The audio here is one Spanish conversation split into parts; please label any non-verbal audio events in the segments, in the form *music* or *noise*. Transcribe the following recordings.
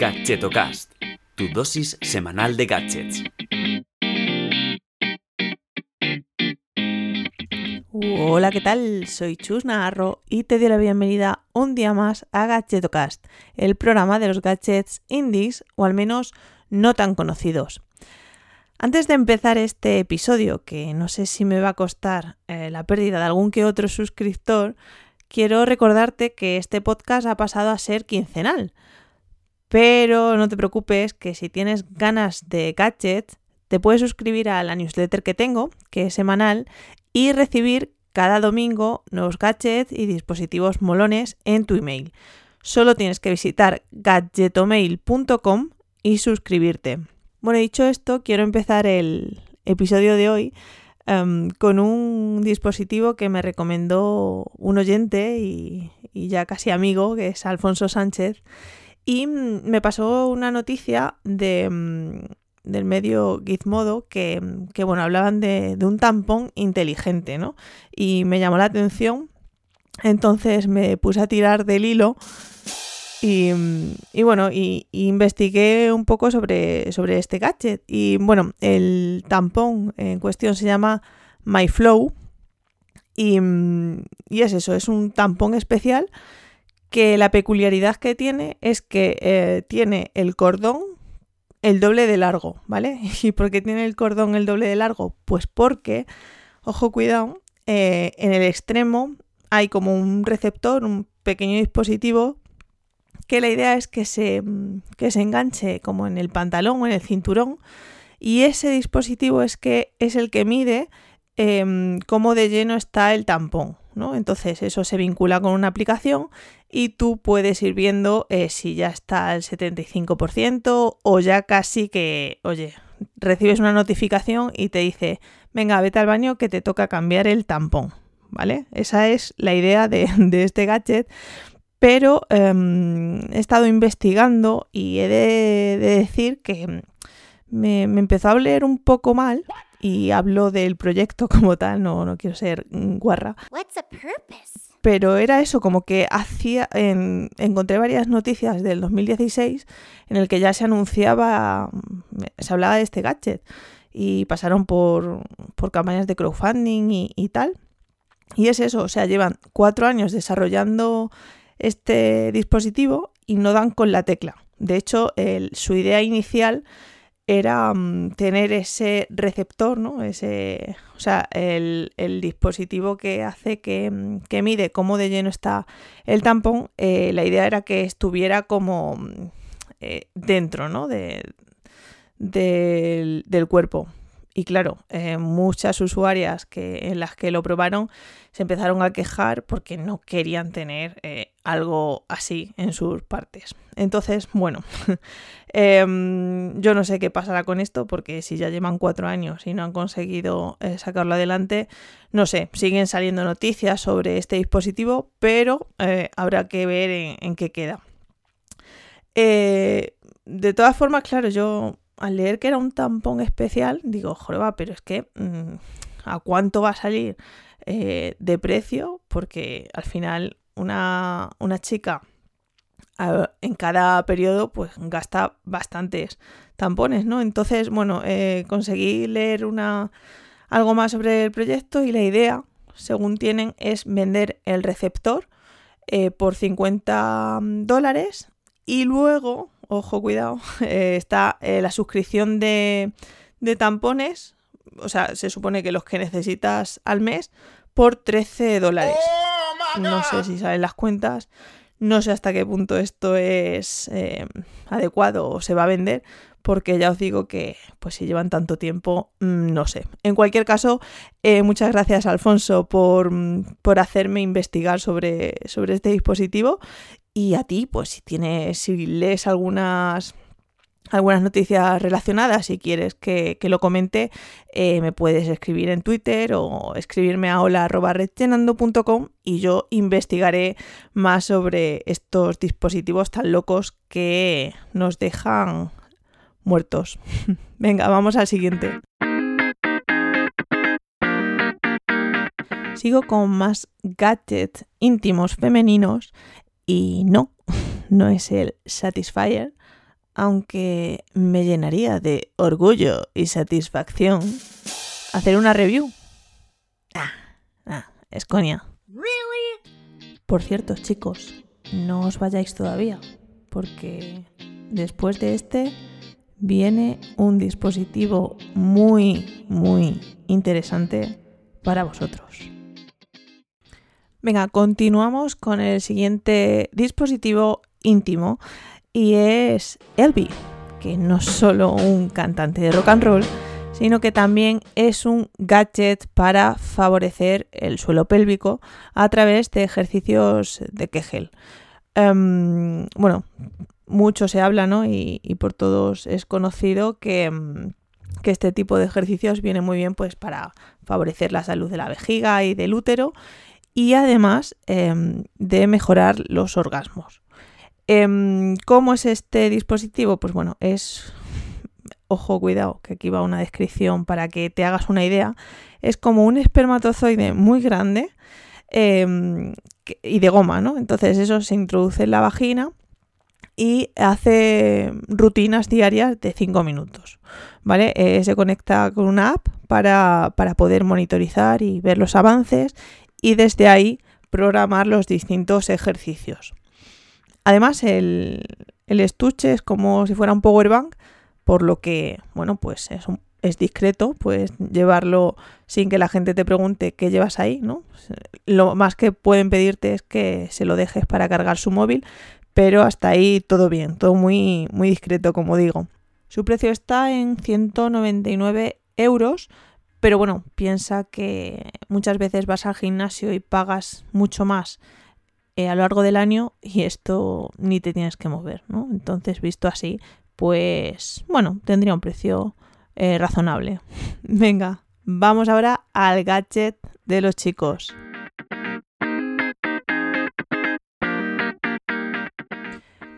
Gadgetocast, tu dosis semanal de gadgets. Hola, ¿qué tal? Soy Chus Navarro y te doy la bienvenida un día más a Gadgetocast, el programa de los gadgets indies o al menos no tan conocidos. Antes de empezar este episodio, que no sé si me va a costar eh, la pérdida de algún que otro suscriptor, quiero recordarte que este podcast ha pasado a ser quincenal. Pero no te preocupes que si tienes ganas de gadgets, te puedes suscribir a la newsletter que tengo, que es semanal, y recibir cada domingo nuevos gadgets y dispositivos molones en tu email. Solo tienes que visitar gadgetomail.com y suscribirte. Bueno, dicho esto, quiero empezar el episodio de hoy em, con un dispositivo que me recomendó un oyente y, ya casi amigo, que es Alfonso Sánchez, y mm, me pasó una noticia de, mm, del medio Gizmodo que, que bueno, hablaban de, de, un tampón inteligente, ¿no? Y me llamó la atención, entonces me puse a tirar del hilo y, bueno, y, investigué un poco sobre, sobre este gadget. Y bueno, el tampón en cuestión se llama MyFlow. Y, y es eso, es un tampón especial que la peculiaridad que tiene es que eh, tiene el cordón el doble de largo, ¿vale? *laughs* ¿Y por qué tiene el cordón el doble de largo? Pues porque, ojo, cuidado, eh, en el extremo hay como un receptor, un pequeño dispositivo que la idea es que se, mm, que se enganche como en el pantalón o en el cinturón y ese dispositivo es que es el que mide em, cómo de lleno está el tampón. ¿No? Entonces eso se vincula con una aplicación y tú puedes ir viendo eh, si ya está al 75% o ya casi que, oye, recibes una notificación y te dice, venga, vete al baño que te toca cambiar el tampón. ¿Vale? Esa es la idea de, de este gadget pero em, he estado investigando y he de, decir que me, empezó a hablar un poco mal y hablo del proyecto *laughs* como tal, no, no quiero ser guarra. Pero era eso, como que hacía, encontré varias noticias del 2016 en el que ya se anunciaba, se hablaba de este gadget y pasaron por, por campañas de crowdfunding y, y tal. Y es eso, o sea, llevan cuatro años desarrollando este dispositivo y no dan con la tecla. De hecho, su idea inicial era mm, tener ese receptor, ¿no? Ese, o sea, el, dispositivo que hace que, mm, que, mide cómo de lleno está el tampón. Eh, la idea era que estuviera como mm, eh, dentro, ¿no? De, del, del cuerpo. Y claro, eh, muchas usuarias que, en las que lo probaron se empezaron a quejar porque no querían tener eh, algo así en sus partes. Entonces, bueno, *laughs* em, yo no sé qué pasará con esto porque si ya llevan cuatro años y no han conseguido eh, sacarlo adelante, no sé, siguen saliendo noticias sobre este dispositivo, pero habrá que ver en, en qué queda. de todas formas, claro, yo al leer que era un tampón especial, digo, joder, pero es que mm, ¿a cuánto va a salir eh, de precio? Porque al final una, chica en cada periodo pues gasta bastantes tampones, ¿no? Entonces, bueno, eh, conseguí leer una, algo más sobre el proyecto y la idea, según tienen, es vender el receptor eh, por 50 dólares y luego ojo, cuidado, *laughs* eh, está eh, la suscripción de, tampones, o sea, se supone que los que necesitas al mes, por 13 dólares. ¡Oh, no sé si salen las cuentas, no sé hasta qué punto esto es eh, adecuado o se va a vender, porque ya os digo que, pues si llevan tanto tiempo, mm, no sé. En cualquier caso, muchas gracias Alfonso por, por hacerme investigar sobre, sobre este dispositivo y a ti, pues si tienes, si lees algunas algunas noticias relacionadas, si quieres que, lo comente, eh, me puedes escribir en Twitter o escribirme a hola.redgenando.com y yo investigaré más sobre estos dispositivos tan locos que nos dejan muertos. *laughs* Venga, vamos al siguiente. Sigo con más gadgets íntimos femeninos y no, no es el Satisfyer, aunque me llenaría de orgullo y satisfacción hacer una review. Ah, ah, es coña. Por cierto, chicos, no os vayáis todavía, porque después de este viene un dispositivo muy, muy interesante para vosotros. Venga, continuamos con el siguiente dispositivo íntimo y es Elby, que no es solo un cantante de rock and roll, sino que también es un gadget para favorecer el suelo pélvico a través de ejercicios de Kegel. Em, bueno, mucho se habla, ¿no? Y, por todos es conocido que, mm, que, este tipo de ejercicios viene muy bien pues para favorecer la salud de la vejiga y del útero y además em, de mejorar los orgasmos. Em, ¿Cómo es este dispositivo? Pues bueno, es, ojo, cuidado, que aquí va una descripción para que te hagas una idea, es como un espermatozoide muy grande em, y de goma, ¿no? Entonces eso se introduce en la vagina y hace rutinas diarias de 5 minutos, ¿vale? Eh, se conecta con una app para, para poder monitorizar y ver los avances y desde ahí programar los distintos ejercicios. Además, el, estuche es como si fuera un power bank, por lo que, bueno, pues es, es discreto, pues llevarlo sin que la gente te pregunte qué llevas ahí, ¿no? Lo más que pueden pedirte es que se lo dejes para cargar su móvil, pero hasta ahí todo bien, todo muy, muy discreto, como digo. Su precio está en 199 euros, pero bueno, piensa que muchas veces vas al gimnasio y pagas mucho más eh, a lo largo del año y esto ni te tienes que mover, ¿no? Entonces, visto así, pues bueno, tendría un precio eh, razonable. *laughs* Venga, vamos ahora al gadget de los chicos.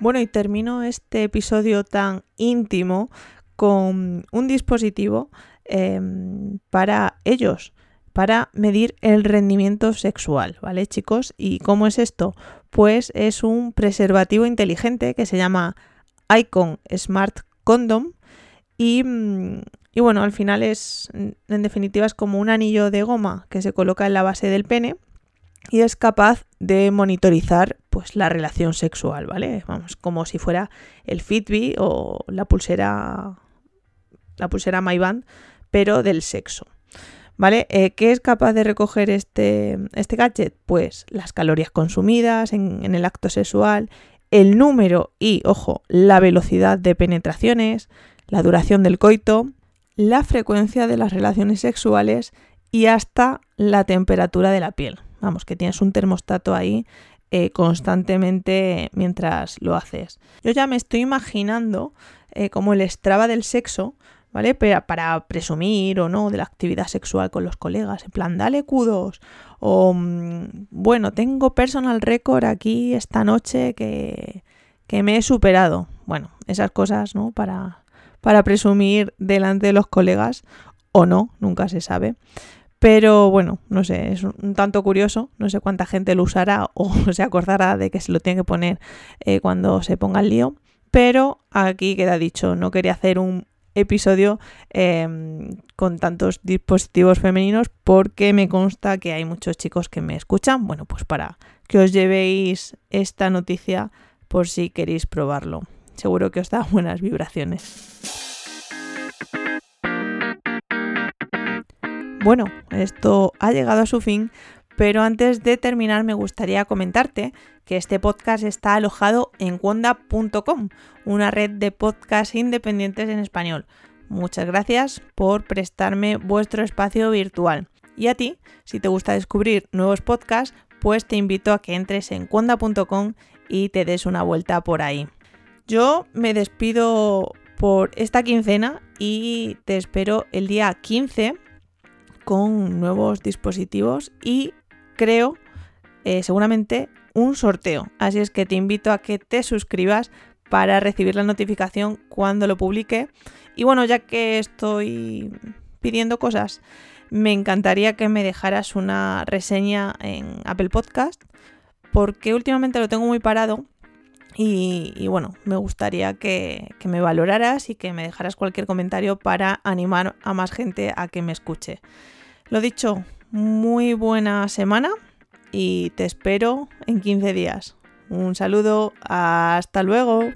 Bueno, y termino este episodio tan íntimo con un dispositivo Em, para ellos, para medir el rendimiento sexual, ¿vale chicos? ¿Y cómo es esto? Pues es un preservativo inteligente que se llama Icon Smart Condom y, mm, y bueno, al final es, en definitiva, es como un anillo de goma que se coloca en la base del pene y es capaz de monitorizar pues la relación sexual, ¿vale? Vamos, como si fuera el Fitbit o la pulsera la pulsera MyBand pero del sexo. ¿Vale? Eh, ¿Qué es capaz de recoger este, este gadget? Pues las calorías consumidas en, el acto sexual, el número y, ojo, la velocidad de penetraciones, la duración del coito, la frecuencia de las relaciones sexuales y hasta la temperatura de la piel. Vamos, que tienes un termostato ahí eh, constantemente mientras lo haces. Yo ya me estoy imaginando eh, como el estraba del sexo, ¿vale? Pero para presumir o no de la actividad sexual con los colegas, en plan, dale cudos, o mm, bueno, tengo personal record aquí esta noche que, que me he superado. Bueno, esas cosas, ¿no? Para, para presumir delante de los colegas, o no, nunca se sabe. Pero bueno, no sé, es un tanto curioso, no sé cuánta gente lo usará *laughs* o se acordará de que se lo tiene que poner eh, cuando se ponga el lío. Pero aquí queda dicho, no quería hacer un episodio em, con tantos dispositivos femeninos porque me consta que hay muchos chicos que me escuchan. Bueno, pues para que os llevéis esta noticia por si queréis probarlo. Seguro que os da *laughs* buenas vibraciones. Bueno, esto ha llegado a su fin, pero antes de terminar me gustaría comentarte que este podcast está alojado en wanda.com, una red de podcasts independientes en español. Muchas gracias por prestarme vuestro espacio virtual. Y a ti, si te gusta descubrir nuevos podcasts, pues te invito a que entres en wanda.com y te des una vuelta por ahí. Yo me despido por esta quincena y te espero el día 15 con nuevos dispositivos y creo eh, seguramente un sorteo. Así es que te invito a que te suscribas para recibir la notificación cuando lo publique. Y bueno, ya que estoy pidiendo cosas, me encantaría que me dejaras una reseña en Apple Podcast, porque últimamente lo tengo muy parado Y, bueno, me gustaría que, que, me valoraras y que me dejaras cualquier comentario para animar a más gente a que me escuche. Lo dicho, muy buena semana y te espero en 15 días. Un saludo, hasta luego.